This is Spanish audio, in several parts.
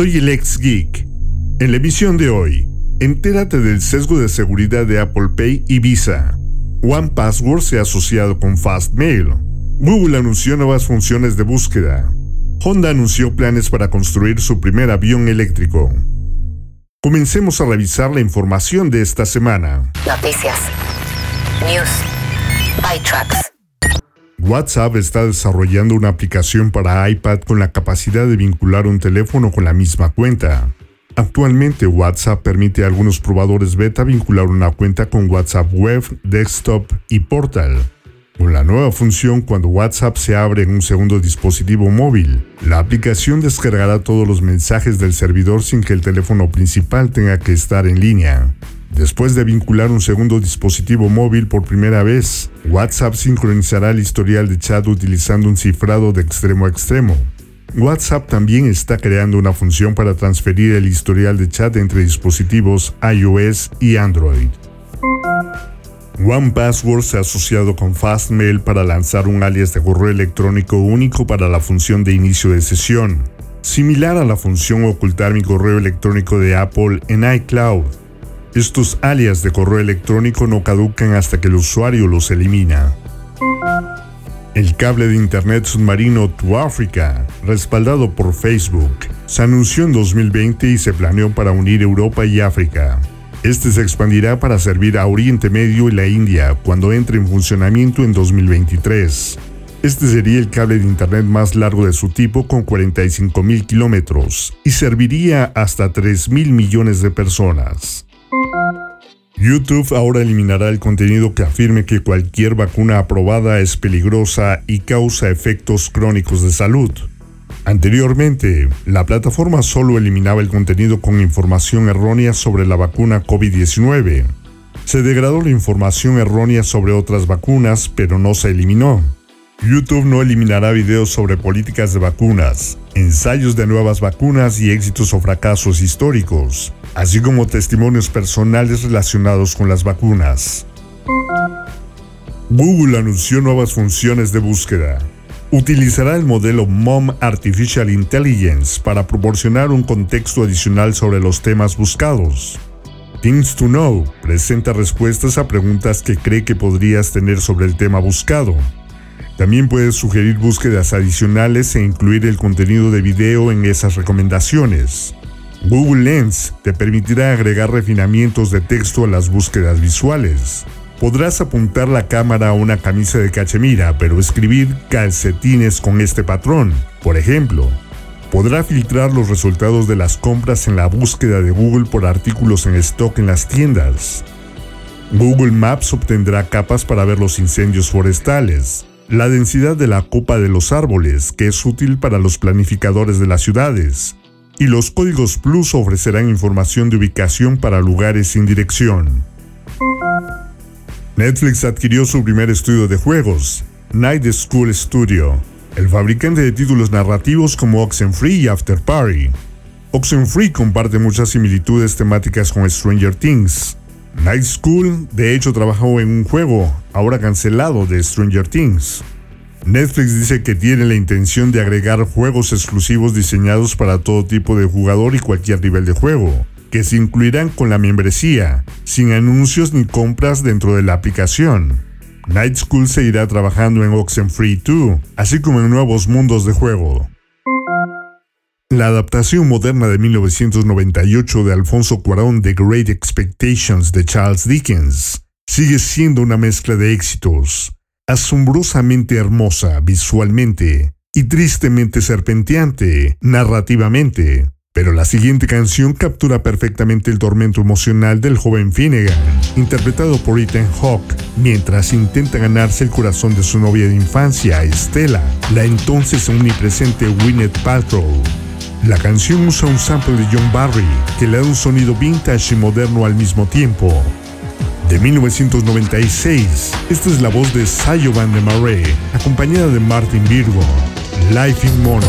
Soy el ex geek. En la emisión de hoy, entérate del sesgo de seguridad de Apple Pay y Visa. One Password se ha asociado con Fastmail. Google anunció nuevas funciones de búsqueda. Honda anunció planes para construir su primer avión eléctrico. Comencemos a revisar la información de esta semana. Noticias. News. ByTrax. WhatsApp está desarrollando una aplicación para iPad con la capacidad de vincular un teléfono con la misma cuenta. Actualmente WhatsApp permite a algunos probadores beta vincular una cuenta con WhatsApp Web, Desktop y Portal. Con la nueva función, cuando WhatsApp se abre en un segundo dispositivo móvil, la aplicación descargará todos los mensajes del servidor sin que el teléfono principal tenga que estar en línea. Después de vincular un segundo dispositivo móvil por primera vez, WhatsApp sincronizará el historial de chat utilizando un cifrado de extremo a extremo. WhatsApp también está creando una función para transferir el historial de chat entre dispositivos iOS y Android. OnePassword se ha asociado con Fastmail para lanzar un alias de correo electrónico único para la función de inicio de sesión, similar a la función ocultar mi correo electrónico de Apple en iCloud. Estos alias de correo electrónico no caducan hasta que el usuario los elimina. El cable de Internet submarino To Africa, respaldado por Facebook, se anunció en 2020 y se planeó para unir Europa y África. Este se expandirá para servir a Oriente Medio y la India cuando entre en funcionamiento en 2023. Este sería el cable de Internet más largo de su tipo con 45.000 kilómetros y serviría hasta 3.000 millones de personas. YouTube ahora eliminará el contenido que afirme que cualquier vacuna aprobada es peligrosa y causa efectos crónicos de salud. Anteriormente, la plataforma solo eliminaba el contenido con información errónea sobre la vacuna COVID-19. Se degradó la información errónea sobre otras vacunas, pero no se eliminó. YouTube no eliminará videos sobre políticas de vacunas, ensayos de nuevas vacunas y éxitos o fracasos históricos, así como testimonios personales relacionados con las vacunas. Google anunció nuevas funciones de búsqueda. Utilizará el modelo MOM Artificial Intelligence para proporcionar un contexto adicional sobre los temas buscados. Things to Know presenta respuestas a preguntas que cree que podrías tener sobre el tema buscado. También puedes sugerir búsquedas adicionales e incluir el contenido de video en esas recomendaciones. Google Lens te permitirá agregar refinamientos de texto a las búsquedas visuales. Podrás apuntar la cámara a una camisa de cachemira, pero escribir calcetines con este patrón, por ejemplo. Podrá filtrar los resultados de las compras en la búsqueda de Google por artículos en stock en las tiendas. Google Maps obtendrá capas para ver los incendios forestales, la densidad de la copa de los árboles, que es útil para los planificadores de las ciudades, y los códigos Plus ofrecerán información de ubicación para lugares sin dirección. Netflix adquirió su primer estudio de juegos, Night School Studio, el fabricante de títulos narrativos como Oxenfree y After Party. Oxenfree comparte muchas similitudes temáticas con Stranger Things. Night School, de hecho, trabajó en un juego, ahora cancelado, de Stranger Things. Netflix dice que tiene la intención de agregar juegos exclusivos diseñados para todo tipo de jugador y cualquier nivel de juego, que se incluirán con la membresía, sin anuncios ni compras dentro de la aplicación. Night School seguirá trabajando en Oxenfree 2, así como en nuevos mundos de juego. La adaptación moderna de 1998 de Alfonso Cuarón de Great Expectations de Charles Dickens sigue siendo una mezcla de éxitos, asombrosamente hermosa visualmente y tristemente serpenteante narrativamente. Pero la siguiente canción captura perfectamente el tormento emocional del joven Finnegan, interpretado por Ethan Hawke, mientras intenta ganarse el corazón de su novia de infancia, Estela, la entonces omnipresente Gwyneth Paltrow. La canción usa un sample de John Barry que le da un sonido vintage y moderno al mismo tiempo. De 1996, esta es la voz de Sayo Van de Marais, acompañada de Martin Virgo, Life in Mono.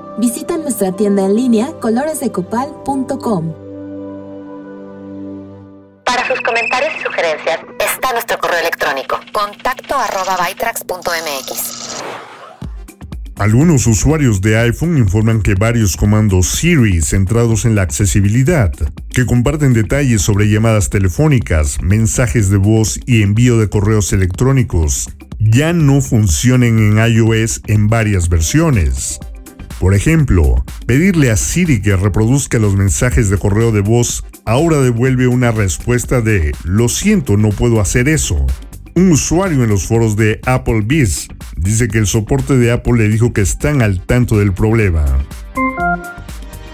Visita nuestra tienda en línea coloresdecopal.com. Para sus comentarios y sugerencias está nuestro correo electrónico contacto arroba Algunos usuarios de iPhone informan que varios comandos Siri centrados en la accesibilidad, que comparten detalles sobre llamadas telefónicas, mensajes de voz y envío de correos electrónicos, ya no funcionan en iOS en varias versiones. Por ejemplo, pedirle a Siri que reproduzca los mensajes de correo de voz ahora devuelve una respuesta de lo siento, no puedo hacer eso. Un usuario en los foros de Applebee's dice que el soporte de Apple le dijo que están al tanto del problema.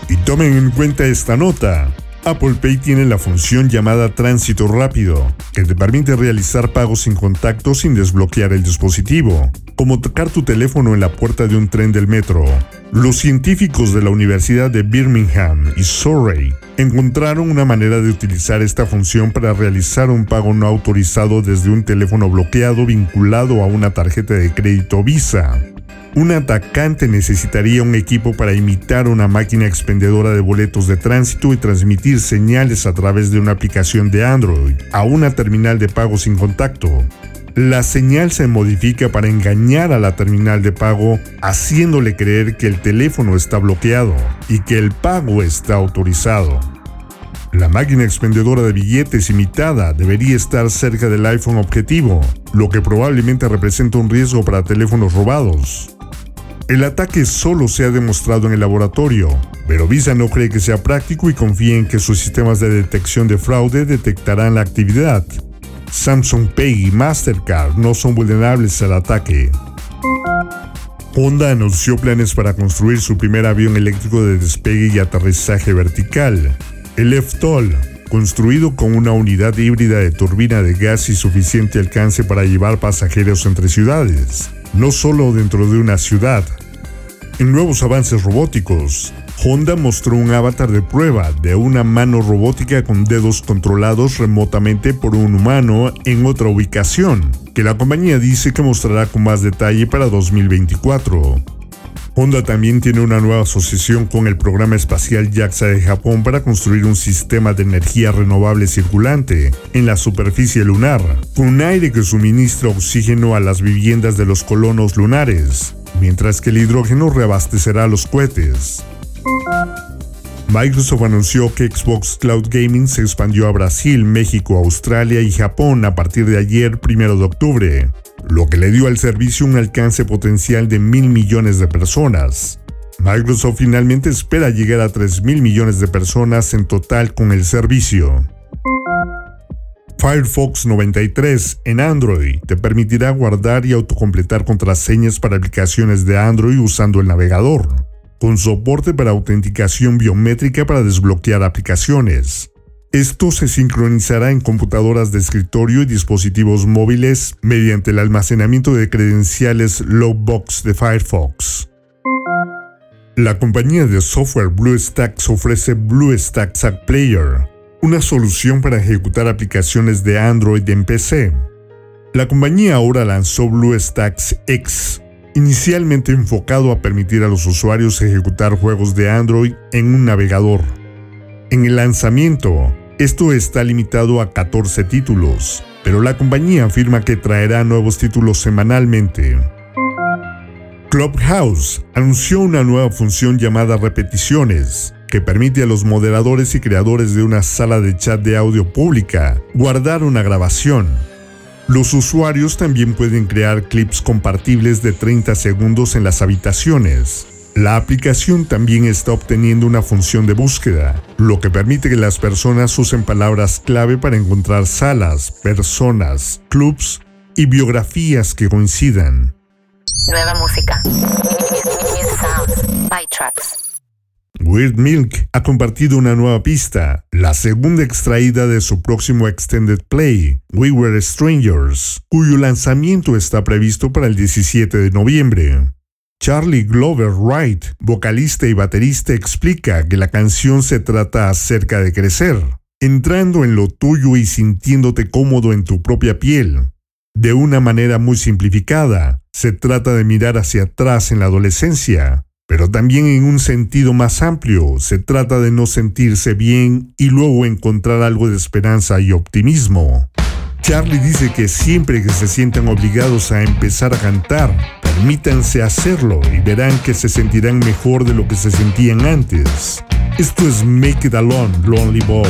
Y tomen en cuenta esta nota. Apple Pay tiene la función llamada tránsito rápido, que te permite realizar pagos sin contacto sin desbloquear el dispositivo, como tocar tu teléfono en la puerta de un tren del metro. Los científicos de la Universidad de Birmingham y Surrey encontraron una manera de utilizar esta función para realizar un pago no autorizado desde un teléfono bloqueado vinculado a una tarjeta de crédito Visa. Un atacante necesitaría un equipo para imitar una máquina expendedora de boletos de tránsito y transmitir señales a través de una aplicación de Android a una terminal de pago sin contacto. La señal se modifica para engañar a la terminal de pago, haciéndole creer que el teléfono está bloqueado y que el pago está autorizado. La máquina expendedora de billetes imitada debería estar cerca del iPhone objetivo, lo que probablemente representa un riesgo para teléfonos robados. El ataque solo se ha demostrado en el laboratorio, pero Visa no cree que sea práctico y confía en que sus sistemas de detección de fraude detectarán la actividad. Samsung Pay y Mastercard no son vulnerables al ataque. Honda anunció planes para construir su primer avión eléctrico de despegue y aterrizaje vertical, el EFTOL, construido con una unidad híbrida de turbina de gas y suficiente alcance para llevar pasajeros entre ciudades no solo dentro de una ciudad. En nuevos avances robóticos, Honda mostró un avatar de prueba de una mano robótica con dedos controlados remotamente por un humano en otra ubicación, que la compañía dice que mostrará con más detalle para 2024. Honda también tiene una nueva asociación con el programa espacial JAXA de Japón para construir un sistema de energía renovable circulante en la superficie lunar, con aire que suministra oxígeno a las viviendas de los colonos lunares, mientras que el hidrógeno reabastecerá los cohetes. Microsoft anunció que Xbox Cloud Gaming se expandió a Brasil, México, Australia y Japón a partir de ayer, 1 de octubre, lo que le dio al servicio un alcance potencial de mil millones de personas. Microsoft finalmente espera llegar a 3 mil millones de personas en total con el servicio. Firefox 93 en Android te permitirá guardar y autocompletar contraseñas para aplicaciones de Android usando el navegador, con soporte para autenticación biométrica para desbloquear aplicaciones. Esto se sincronizará en computadoras de escritorio y dispositivos móviles mediante el almacenamiento de credenciales Logbox de Firefox. La compañía de software BlueStacks ofrece BlueStacks App Player, una solución para ejecutar aplicaciones de Android en PC. La compañía ahora lanzó BlueStacks X, inicialmente enfocado a permitir a los usuarios ejecutar juegos de Android en un navegador. En el lanzamiento, esto está limitado a 14 títulos, pero la compañía afirma que traerá nuevos títulos semanalmente. Clubhouse anunció una nueva función llamada repeticiones, que permite a los moderadores y creadores de una sala de chat de audio pública guardar una grabación. Los usuarios también pueden crear clips compartibles de 30 segundos en las habitaciones. La aplicación también está obteniendo una función de búsqueda, lo que permite que las personas usen palabras clave para encontrar salas, personas, clubs y biografías que coincidan. Nueva música. Weird Milk ha compartido una nueva pista, la segunda extraída de su próximo extended play, We Were Strangers, cuyo lanzamiento está previsto para el 17 de noviembre. Charlie Glover Wright, vocalista y baterista, explica que la canción se trata acerca de crecer, entrando en lo tuyo y sintiéndote cómodo en tu propia piel. De una manera muy simplificada, se trata de mirar hacia atrás en la adolescencia, pero también en un sentido más amplio, se trata de no sentirse bien y luego encontrar algo de esperanza y optimismo. Charlie dice que siempre que se sientan obligados a empezar a cantar, permítanse hacerlo y verán que se sentirán mejor de lo que se sentían antes. Esto es Make It Alone, Lonely Boy.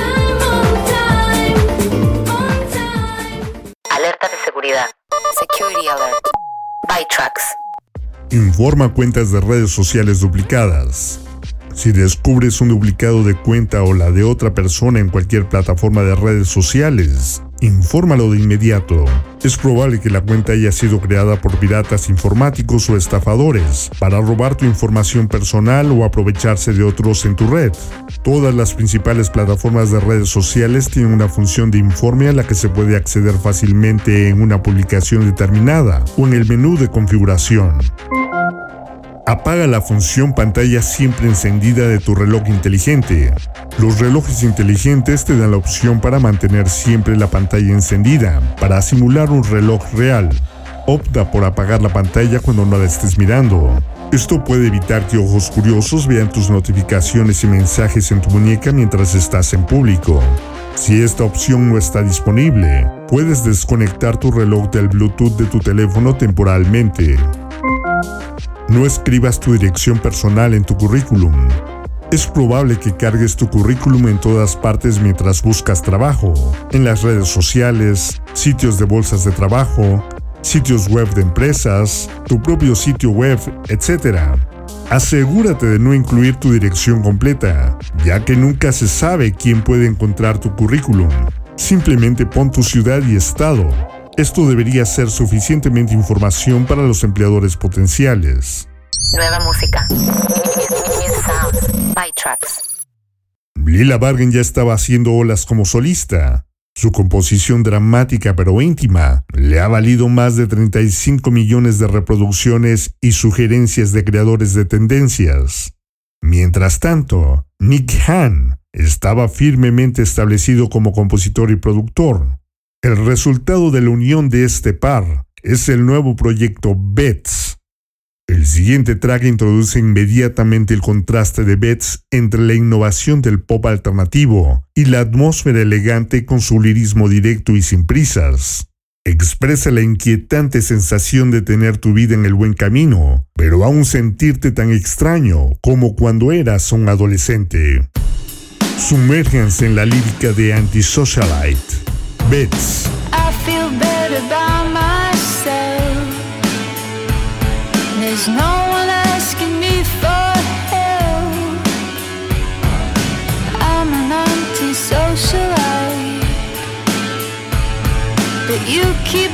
Security alert. Informa cuentas de redes sociales duplicadas. Si descubres un duplicado de cuenta o la de otra persona en cualquier plataforma de redes sociales, infórmalo de inmediato. Es probable que la cuenta haya sido creada por piratas informáticos o estafadores para robar tu información personal o aprovecharse de otros en tu red. Todas las principales plataformas de redes sociales tienen una función de informe a la que se puede acceder fácilmente en una publicación determinada o en el menú de configuración. Apaga la función pantalla siempre encendida de tu reloj inteligente. Los relojes inteligentes te dan la opción para mantener siempre la pantalla encendida, para simular un reloj real. Opta por apagar la pantalla cuando no la estés mirando. Esto puede evitar que ojos curiosos vean tus notificaciones y mensajes en tu muñeca mientras estás en público. Si esta opción no está disponible, puedes desconectar tu reloj del Bluetooth de tu teléfono temporalmente. No escribas tu dirección personal en tu currículum. Es probable que cargues tu currículum en todas partes mientras buscas trabajo, en las redes sociales, sitios de bolsas de trabajo, sitios web de empresas, tu propio sitio web, etc. Asegúrate de no incluir tu dirección completa, ya que nunca se sabe quién puede encontrar tu currículum. Simplemente pon tu ciudad y estado esto debería ser suficientemente información para los empleadores potenciales. Nueva música. Lila Bargen ya estaba haciendo olas como solista. Su composición dramática pero íntima le ha valido más de 35 millones de reproducciones y sugerencias de creadores de tendencias. Mientras tanto, Nick Hahn estaba firmemente establecido como compositor y productor. El resultado de la unión de este par es el nuevo proyecto Bets. El siguiente track introduce inmediatamente el contraste de Bets entre la innovación del pop alternativo y la atmósfera elegante con su lirismo directo y sin prisas. Expresa la inquietante sensación de tener tu vida en el buen camino, pero aún sentirte tan extraño como cuando eras un adolescente. Sumérjanse en la lírica de Antisocialite. Bits. I feel better by myself. There's no one asking me for help. I'm an anti-socialite, but you keep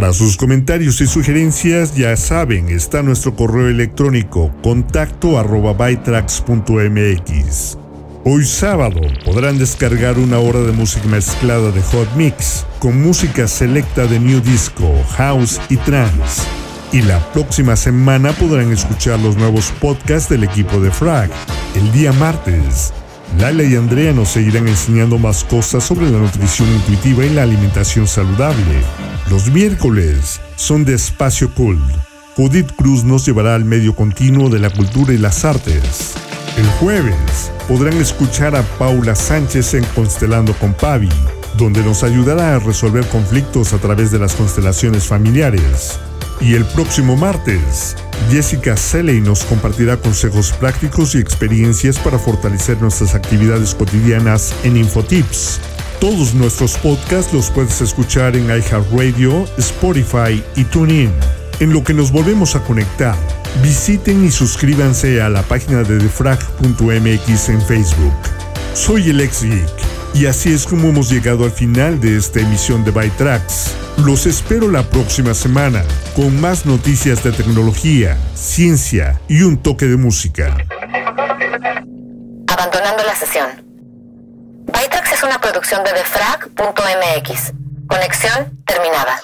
Para sus comentarios y sugerencias, ya saben, está nuestro correo electrónico contacto arroba bytrax.mx. Hoy sábado podrán descargar una hora de música mezclada de Hot Mix con música selecta de New Disco, House y Trance. Y la próxima semana podrán escuchar los nuevos podcasts del equipo de Frag. El día martes, Laila y Andrea nos seguirán enseñando más cosas sobre la nutrición intuitiva y la alimentación saludable. Los miércoles son de Espacio Cult. Judith Cruz nos llevará al medio continuo de la cultura y las artes. El jueves podrán escuchar a Paula Sánchez en Constelando con Pavi, donde nos ayudará a resolver conflictos a través de las constelaciones familiares. Y el próximo martes, Jessica Seley nos compartirá consejos prácticos y experiencias para fortalecer nuestras actividades cotidianas en Infotips. Todos nuestros podcasts los puedes escuchar en iHeartRadio, Spotify y TuneIn. En lo que nos volvemos a conectar, visiten y suscríbanse a la página de defrag.mx en Facebook. Soy el ex geek y así es como hemos llegado al final de esta emisión de Bytrax. Los espero la próxima semana con más noticias de tecnología, ciencia y un toque de música. Abandonando la sesión. Bytrax es una producción de defrag.mx. Conexión terminada.